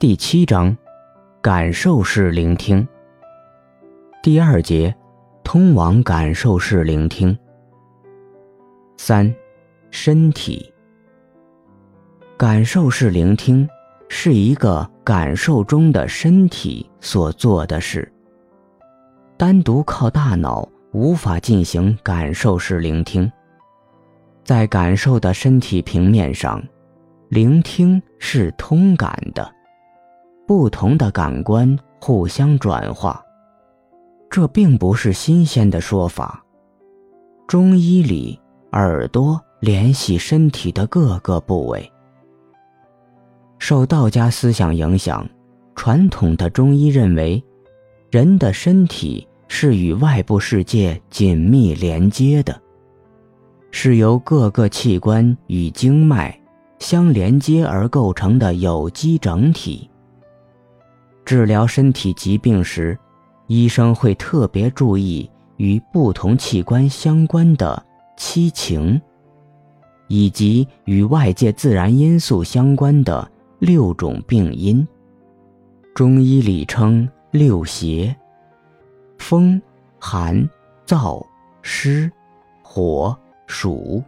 第七章，感受式聆听。第二节，通往感受式聆听。三，身体。感受式聆听是一个感受中的身体所做的事。单独靠大脑无法进行感受式聆听。在感受的身体平面上，聆听是通感的。不同的感官互相转化，这并不是新鲜的说法。中医里，耳朵联系身体的各个部位。受道家思想影响，传统的中医认为，人的身体是与外部世界紧密连接的，是由各个器官与经脉相连接而构成的有机整体。治疗身体疾病时，医生会特别注意与不同器官相关的七情，以及与外界自然因素相关的六种病因。中医里称六邪：风、寒、燥、湿、火、暑。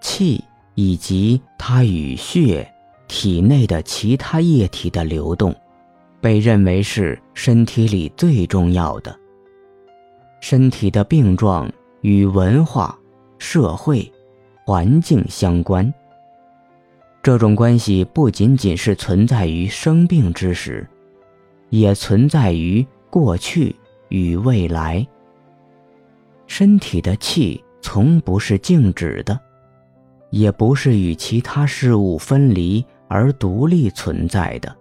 气以及它与血、体内的其他液体的流动。被认为是身体里最重要的。身体的病状与文化、社会、环境相关。这种关系不仅仅是存在于生病之时，也存在于过去与未来。身体的气从不是静止的，也不是与其他事物分离而独立存在的。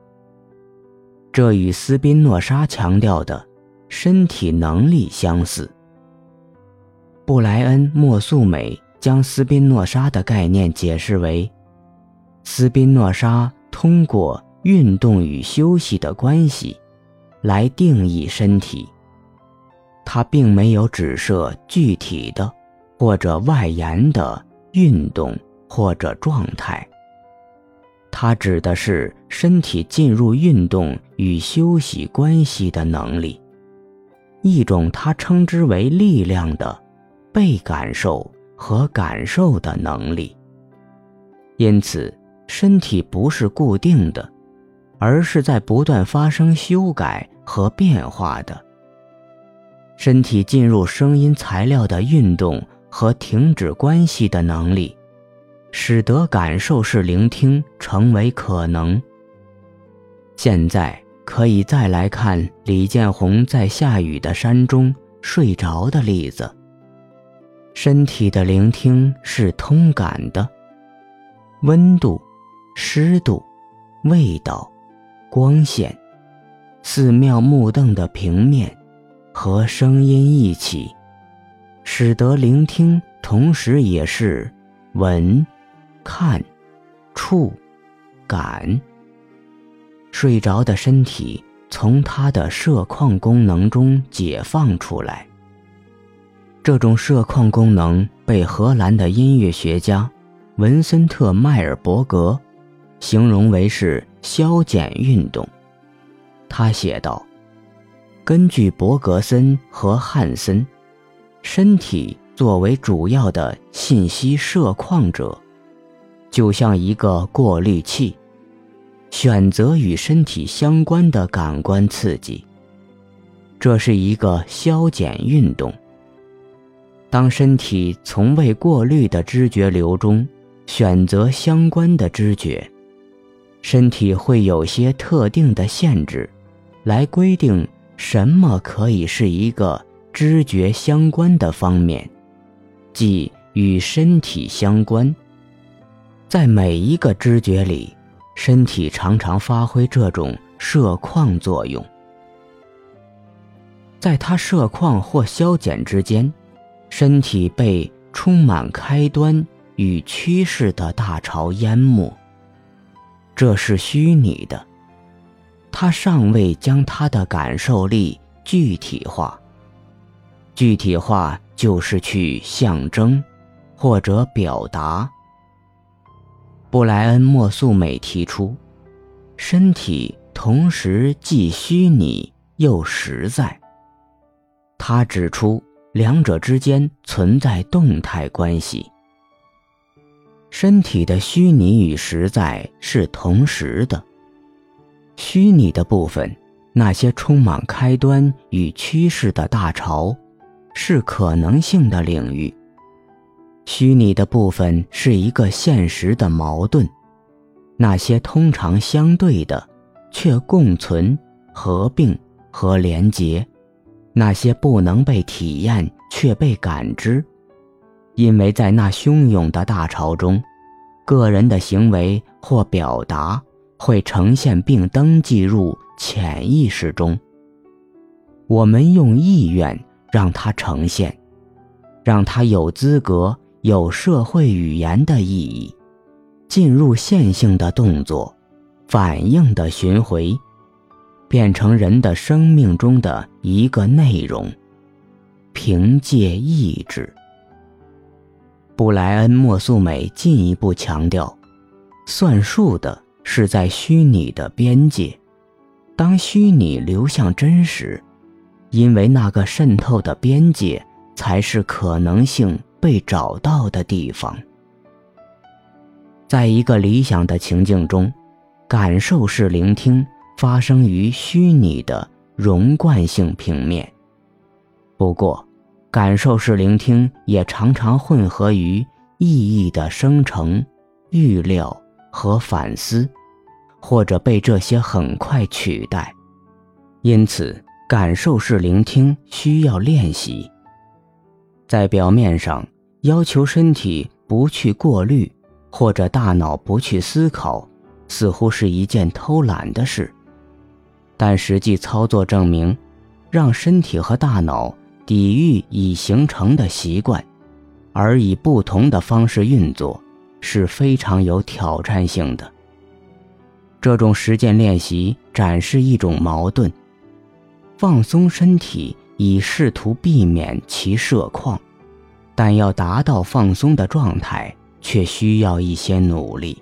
这与斯宾诺莎强调的身体能力相似。布莱恩·莫素美将斯宾诺莎的概念解释为：斯宾诺莎通过运动与休息的关系来定义身体。他并没有指涉具体的或者外延的运动或者状态。它指的是身体进入运动与休息关系的能力，一种他称之为力量的被感受和感受的能力。因此，身体不是固定的，而是在不断发生修改和变化的。身体进入声音材料的运动和停止关系的能力。使得感受式聆听成为可能。现在可以再来看李建宏在下雨的山中睡着的例子。身体的聆听是通感的，温度、湿度、味道、光线、寺庙木凳的平面和声音一起，使得聆听同时也是闻。看，触，感。睡着的身体从它的摄矿功能中解放出来。这种摄矿功能被荷兰的音乐学家文森特·迈尔伯格形容为是消减运动。他写道：“根据伯格森和汉森，身体作为主要的信息摄矿者。”就像一个过滤器，选择与身体相关的感官刺激。这是一个消减运动。当身体从未过滤的知觉流中选择相关的知觉，身体会有些特定的限制，来规定什么可以是一个知觉相关的方面，即与身体相关。在每一个知觉里，身体常常发挥这种摄矿作用。在它摄矿或消减之间，身体被充满开端与趋势的大潮淹没。这是虚拟的，它尚未将它的感受力具体化。具体化就是去象征，或者表达。布莱恩·莫素美提出，身体同时既虚拟又实在。他指出，两者之间存在动态关系。身体的虚拟与实在是同时的。虚拟的部分，那些充满开端与趋势的大潮，是可能性的领域。虚拟的部分是一个现实的矛盾，那些通常相对的，却共存、合并和连结。那些不能被体验却被感知，因为在那汹涌的大潮中，个人的行为或表达会呈现并登记入潜意识中。我们用意愿让它呈现，让它有资格、有社会语言的意义，进入线性的动作、反应的巡回。变成人的生命中的一个内容，凭借意志。布莱恩·莫素美进一步强调，算数的是在虚拟的边界，当虚拟流向真实，因为那个渗透的边界才是可能性被找到的地方。在一个理想的情境中，感受式聆听。发生于虚拟的融贯性平面。不过，感受式聆听也常常混合于意义的生成、预料和反思，或者被这些很快取代。因此，感受式聆听需要练习。在表面上，要求身体不去过滤，或者大脑不去思考，似乎是一件偷懒的事。但实际操作证明，让身体和大脑抵御已形成的习惯，而以不同的方式运作，是非常有挑战性的。这种实践练习展示一种矛盾：放松身体以试图避免其涉况，但要达到放松的状态，却需要一些努力。